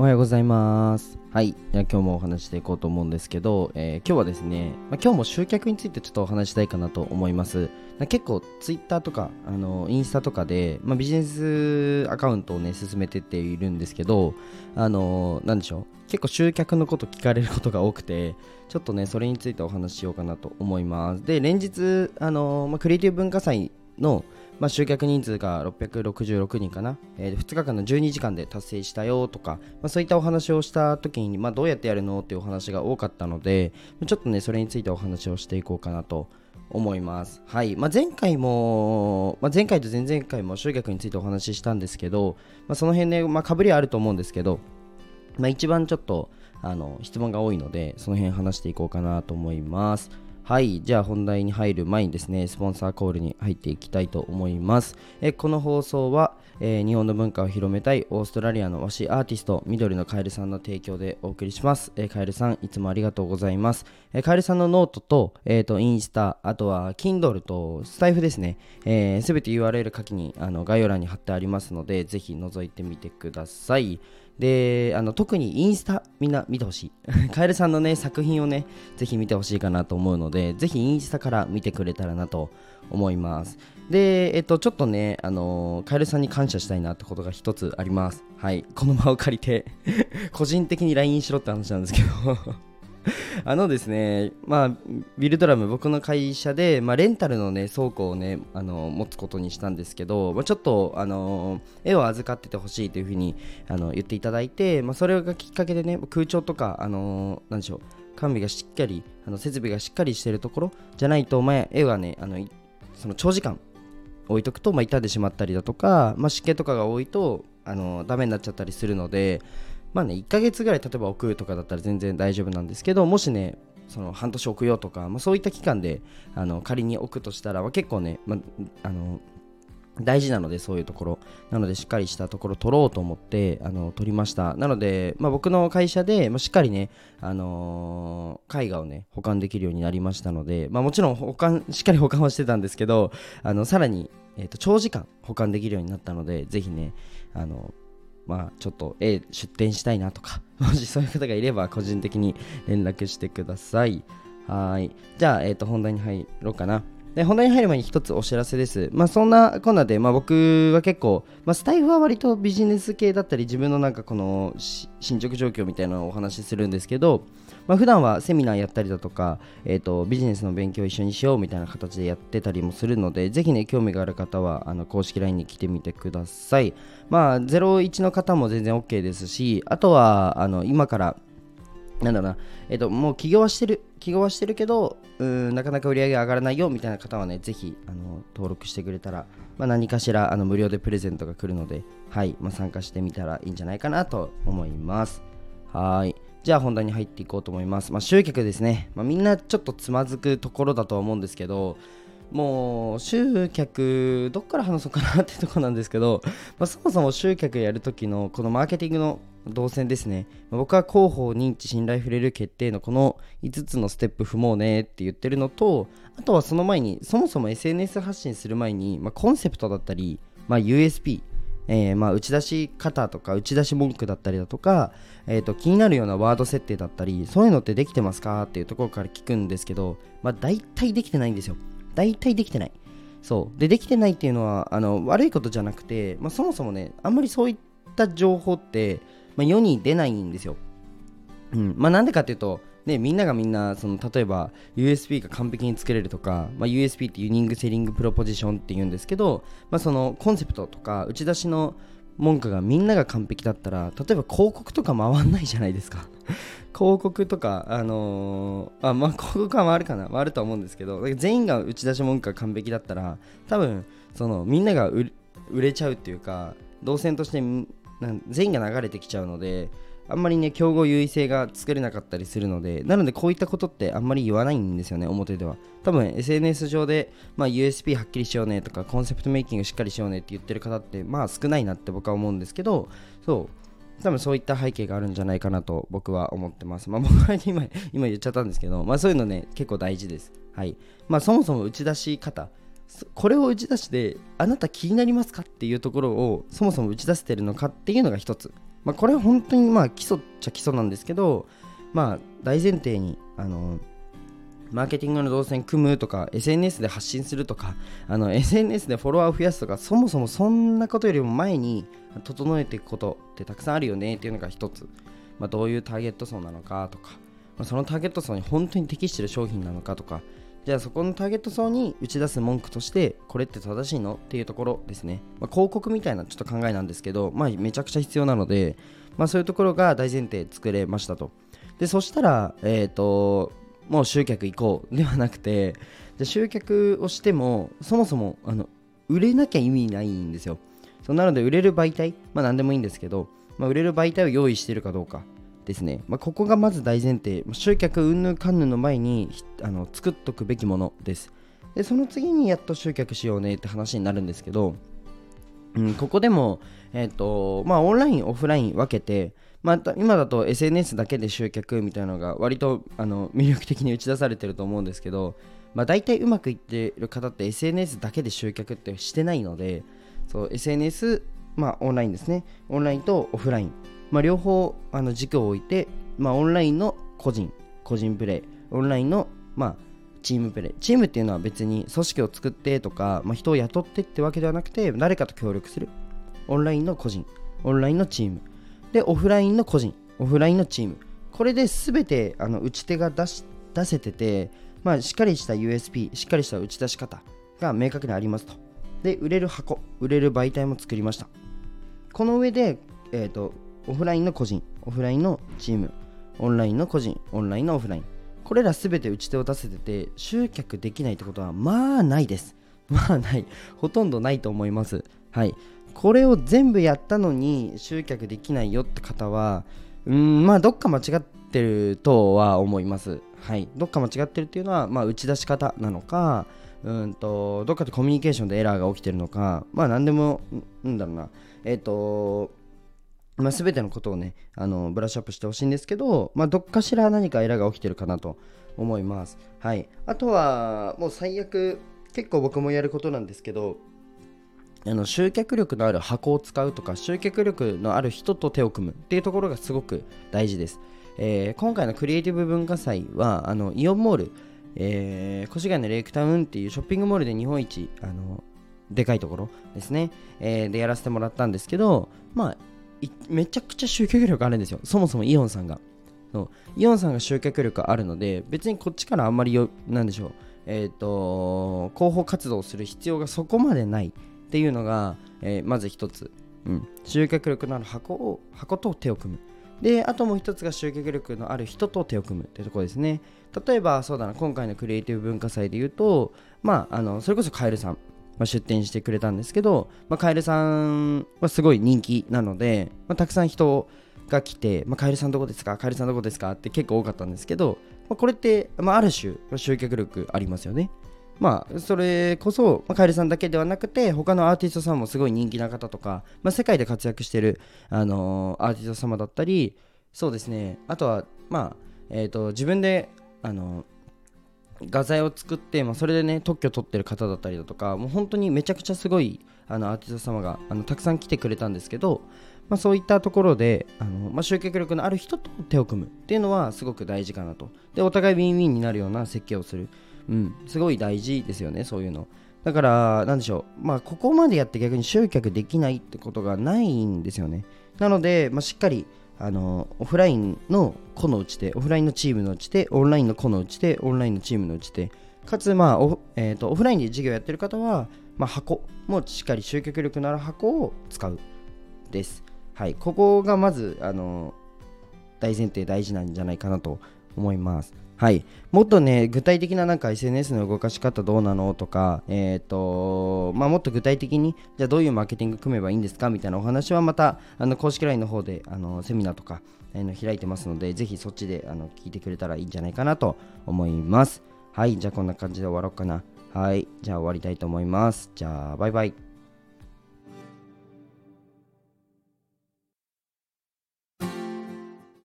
おはようございます。はい。じゃ今日もお話していこうと思うんですけど、えー今日はですね、まあ、今日も集客についてちょっとお話したいかなと思います。結構ツイッターとか、あのインスタとかで、まあ、ビジネスアカウントをね、進めてっているんですけど、あのなんでしょう。結構集客のこと聞かれることが多くて、ちょっとね、それについてお話ししようかなと思います。で、連日、あのまあ、クリエイティブ文化祭の、まあ、集客人数が666人かな、えー2日間の12時間で達成したよとか、まあ、そういったお話をした時に、まあ、どうやってやるのっていうお話が多かったのでちょっとねそれについてお話をしていこうかなと思います。はい、まあ、前回も、まあ、前回と前々回も集客についてお話ししたんですけど、まあ、その辺ね、まあ、かぶりはあると思うんですけど、まあ、一番ちょっとあの質問が多いのでその辺話していこうかなと思います。はい、じゃあ本題に入る前にですね、スポンサーコールに入っていきたいと思います。えこの放送は、えー日本の文化を広めたいオーストラリアの和紙アーティスト、緑のカエルさんの提供でお送りします。えーカエルさん、いつもありがとうございます。えカエルさんのノートと、えーと、インスタ、あとは Kindle とスタエフですね、す、えー、べ、て URL 書きにあの概要欄に貼ってありますので、ぜひ覗いてみてください。であの特にインスタみんな見てほしい。カエルさんのね作品をねぜひ見てほしいかなと思うのでぜひインスタから見てくれたらなと思います。でえっとちょっとねあのカエルさんに感謝したいなってことが一つあります。はい。この場を借りて個人的に LINE しろって話なんですけど。あのですね、まあ、ビルドラム、僕の会社で、まあ、レンタルの、ね、倉庫を、ね、あの持つことにしたんですけど、まあ、ちょっとあの絵を預かっててほしいというふうにあの言っていただいて、まあ、それがきっかけでね、空調とか、あのなんでしょう、完備がしっかり、あの設備がしっかりしているところじゃないと、まあ、絵はね、あのその長時間置いとくと、まあ、傷んでしまったりだとか、まあ、湿気とかが多いとあのダメになっちゃったりするので、まあね、1ヶ月ぐらい例えば置くとかだったら全然大丈夫なんですけどもしねその半年置くよとか、まあ、そういった期間であの仮に置くとしたら、結構ね、まあ、の大事なのでそういうところ。なのでしっかりしたところ取ろうと思ってあの取りました。なので、まあ、僕の会社で、まあ、しっかりね、あのー絵画をね保管できるようになりましたので、まあ、もちろん保管しっかり保管はしてたんですけどあのさらに、えー、と長時間保管できるようになったのでぜひねあのまあちょっと A 出店したいなとか もしそういう方がいれば個人的に連絡してください。はい。じゃあ、えー、と本題に入ろうかな。で本題に入る前に一つお知らせです。まあそんなこんなで、まあ、僕は結構、まあ、スタイフは割とビジネス系だったり自分のなんかこの進捗状況みたいなのをお話しするんですけど、まあ、普段はセミナーやったりだとか、えー、とビジネスの勉強を一緒にしようみたいな形でやってたりもするのでぜひね興味がある方はあの公式 LINE に来てみてください。まあ01の方も全然 OK ですしあとはあの今からなんだろうな、えっと、もう起業はしてる、起業はしてるけど、うんなかなか売り上げ上がらないよみたいな方はね、ぜひあの登録してくれたら、まあ、何かしらあの無料でプレゼントが来るので、はい、まあ、参加してみたらいいんじゃないかなと思います。はい。じゃあ本題に入っていこうと思います。まあ、集客ですね。まあ、みんなちょっとつまずくところだとは思うんですけど、もう集客どっから話そうかなってとこなんですけど、まあ、そもそも集客やるときのこのマーケティングの動線ですね、ま僕は広報認知信頼触れる決定のこの5つのステップ踏もうねって言ってるのとあとはその前にそもそも SNS 発信する前に、まあ、コンセプトだったり、まあ、USP えーまあ打ち出し方とか打ち出し文句だったりだとか、えー、と気になるようなワード設定だったりそういうのってできてますかっていうところから聞くんですけど、まあ、大体できてないんですよ。大体できてない。そう。でできてないっていうのはあの悪いことじゃなくて、まあ、そもそもねあんまりそういった情報って、まあ、世に出ないんですよ。うん。まあ、なんでかっていうと、ね、みんながみんなその例えば USB が完璧に作れるとか、まあ、USB って Unique Selling Proposition って言うんですけど、まあ、そのコンセプトとか打ち出しの文句がみんなが完璧だったら例えば広告とか回んないじゃないですか。広告とかあのーあまあ広告は回るかな回るとは思うんですけど全員が打ち出し文句が完璧だったら多分そのみんなが売れちゃうっていうか動線として全員が流れてきちゃうのであんまりね競合優位性が作れなかったりするのでなのでこういったことってあんまり言わないんですよね表では多分 SNS 上で、まあ、USP はっきりしようねとかコンセプトメイキングしっかりしようねって言ってる方ってまあ少ないなって僕は思うんですけどそう多分そういった背景があるんじゃないかなと僕は思ってます。まあ僕は今今言っちゃったんですけど、まあそういうのね結構大事です。はい。まあそもそも打ち出し方、これを打ち出してあなた気になりますかっていうところをそもそも打ち出せてるのかっていうのが一つまあ、これは本当にまあ基礎っちゃ基礎なんですけど、まあ、大前提にあのマーケティングの動線組むとか SNS で発信するとかあの SNS でフォロワーを増やすとかそもそもそんなことよりも前に整えていくことってたくさんあるよねっていうのが一つ、まあ、どういうターゲット層なのかとか、まあ、そのターゲット層に本当に適してる商品なのかとかじゃあそこのターゲット層に打ち出す文句としてこれって正しいのっていうところですね、まあ、広告みたいなちょっと考えなんですけど、まあ、めちゃくちゃ必要なので、まあ、そういうところが大前提作れましたと。でそしたら、え、ー、ともう集客行こうではなくてで集客をしてもそもそもあの売れなきゃ意味ないんですよ。そうなので売れる媒体まあ何でもいいんですけど、まあ、売れる媒体を用意しているかどうか。ですね、まあ、ここがまず大前提。集客うんぬかんぬんの前にあの作っとくべきものです。でその次にやっと集客しようねって話になるんですけど、うん、ここでも、えっ、ー、とまあ、オンラインオフライン分けてまあ、今だと SNS だけで集客みたいなのが割とあの魅力的に打ち出されてると思うんですけど、まあ、大体うまくいってる方って SNS だけで集客ってしてないのでそう SNS、まあ、オンラインですね。オンラインとオフライン、まあ、両方あの軸を置いて、まあ、オンラインの個人個人プレイオンラインの、まあ、チームプレイチームっていうのは別に組織を作ってとか、まあ、人を雇ってってわけではなくて誰かと協力するオンラインの個人オンラインのチームで、オフラインの個人、オフラインのチーム。これで全てあの打ち手が出し出せてて、まあ、しっかりした USP、しっかりした打ち出し方が明確にありますと。で、売れる箱、売れる媒体も作りました。この上で、えーと、オフラインの個人、オフラインのチーム、オンラインの個人、オンラインのオフライン。これら全て打ち手を出せてて、集客できないってことは、まあないです。まあない。ほとんどないと思います。はい。これを全部やったのに集客できないよって方はうんまあどっか間違ってるとは思いますはいどっか間違ってるっていうのは、まあ、打ち出し方なのかうんとどっかでコミュニケーションでエラーが起きてるのかまあ何でもなんだろうなえっ、ー、とまあ、全てのことをねあのブラッシュアップしてほしいんですけど、まあ、どっかしら何かエラーが起きてるかなと思います。はい、あとはもう最悪結構僕もやることなんですけどあの集客力のある箱を使うとか集客力のある人と手を組むっていうところがすごく大事です、えー、今回のクリエイティブ文化祭はあのイオンモール、えー、越谷のレイクタウンっていうショッピングモールで日本一あのでかいところですね、えー、でやらせてもらったんですけどまあめちゃくちゃ集客力あるんですよ。そもそもイオンさんが。そう。イオンさんが集客力あるので別にこっちからあんまりよなんでしょう。えっ、ー、と広報活動する必要がそこまでないっていうのが、えー、まず一つ、うん、集客力のある箱を箱と手を組む。であともう一つが集客力のある人と手を組むっていうところですね。例えばそうだな。今回のクリエイティブ文化祭で言うとまああのそれこそカエルさん、まあ、出展してくれたんですけど、まあ、カエルさんはすごい人気なので、まあ、たくさん人が来て、まあ、カエルさんどこですか？カエルさんどこですか？って結構多かったんですけど、まあ、これって、まあ、ある種集客力ありますよね。まあ、それこそ、まあ、カエルさんだけではなくて、他のアーティストさんもすごい人気な方とか、まあ、世界で活躍してる、あのー、アーティスト様だったり、そうですね、あとは、まあ、えっ、ー、と、自分で、あのー、画材を作って、まあ、それでね、特許取ってる方だったりだとか、もう本当にめちゃくちゃすごいあのアーティスト様があのたくさん来てくれたんですけど、まあ、そういったところであの、まあ、集客力のある人と手を組むっていうのはすごく大事かなと。で、お互いウィンウィンになるような設計をする。うん、すごい大事ですよね、そういうの。だから、なんでしょう、まあ、ここまでやって逆に集客できないってことがないんですよね。なので、まあ、しっかり、あのオフラインの個のうちで、オフラインのチームのうちで、オンラインの個のうちで、オンラインのチームのうちで、かつ、まあオ,、えーと、オフラインで授業やってる方は、まあ、箱もしっかり集客力のある箱を使うです。はい、ここがまず、あの大前提大事なんじゃないかなと思います。はい、もっとね具体的ななんか SNS の動かし方どうなのとか、えーとまあ、もっと具体的にじゃあどういうマーケティング組めばいいんですかみたいなお話はまたあの公式 LINE の方であのセミナーとか、えー、開いてますのでぜひそっちであの聞いてくれたらいいんじゃないかなと思います。はい。じゃあこんな感じで終わろうかな。はい。じゃあ終わりたいと思います。じゃあバイバイ。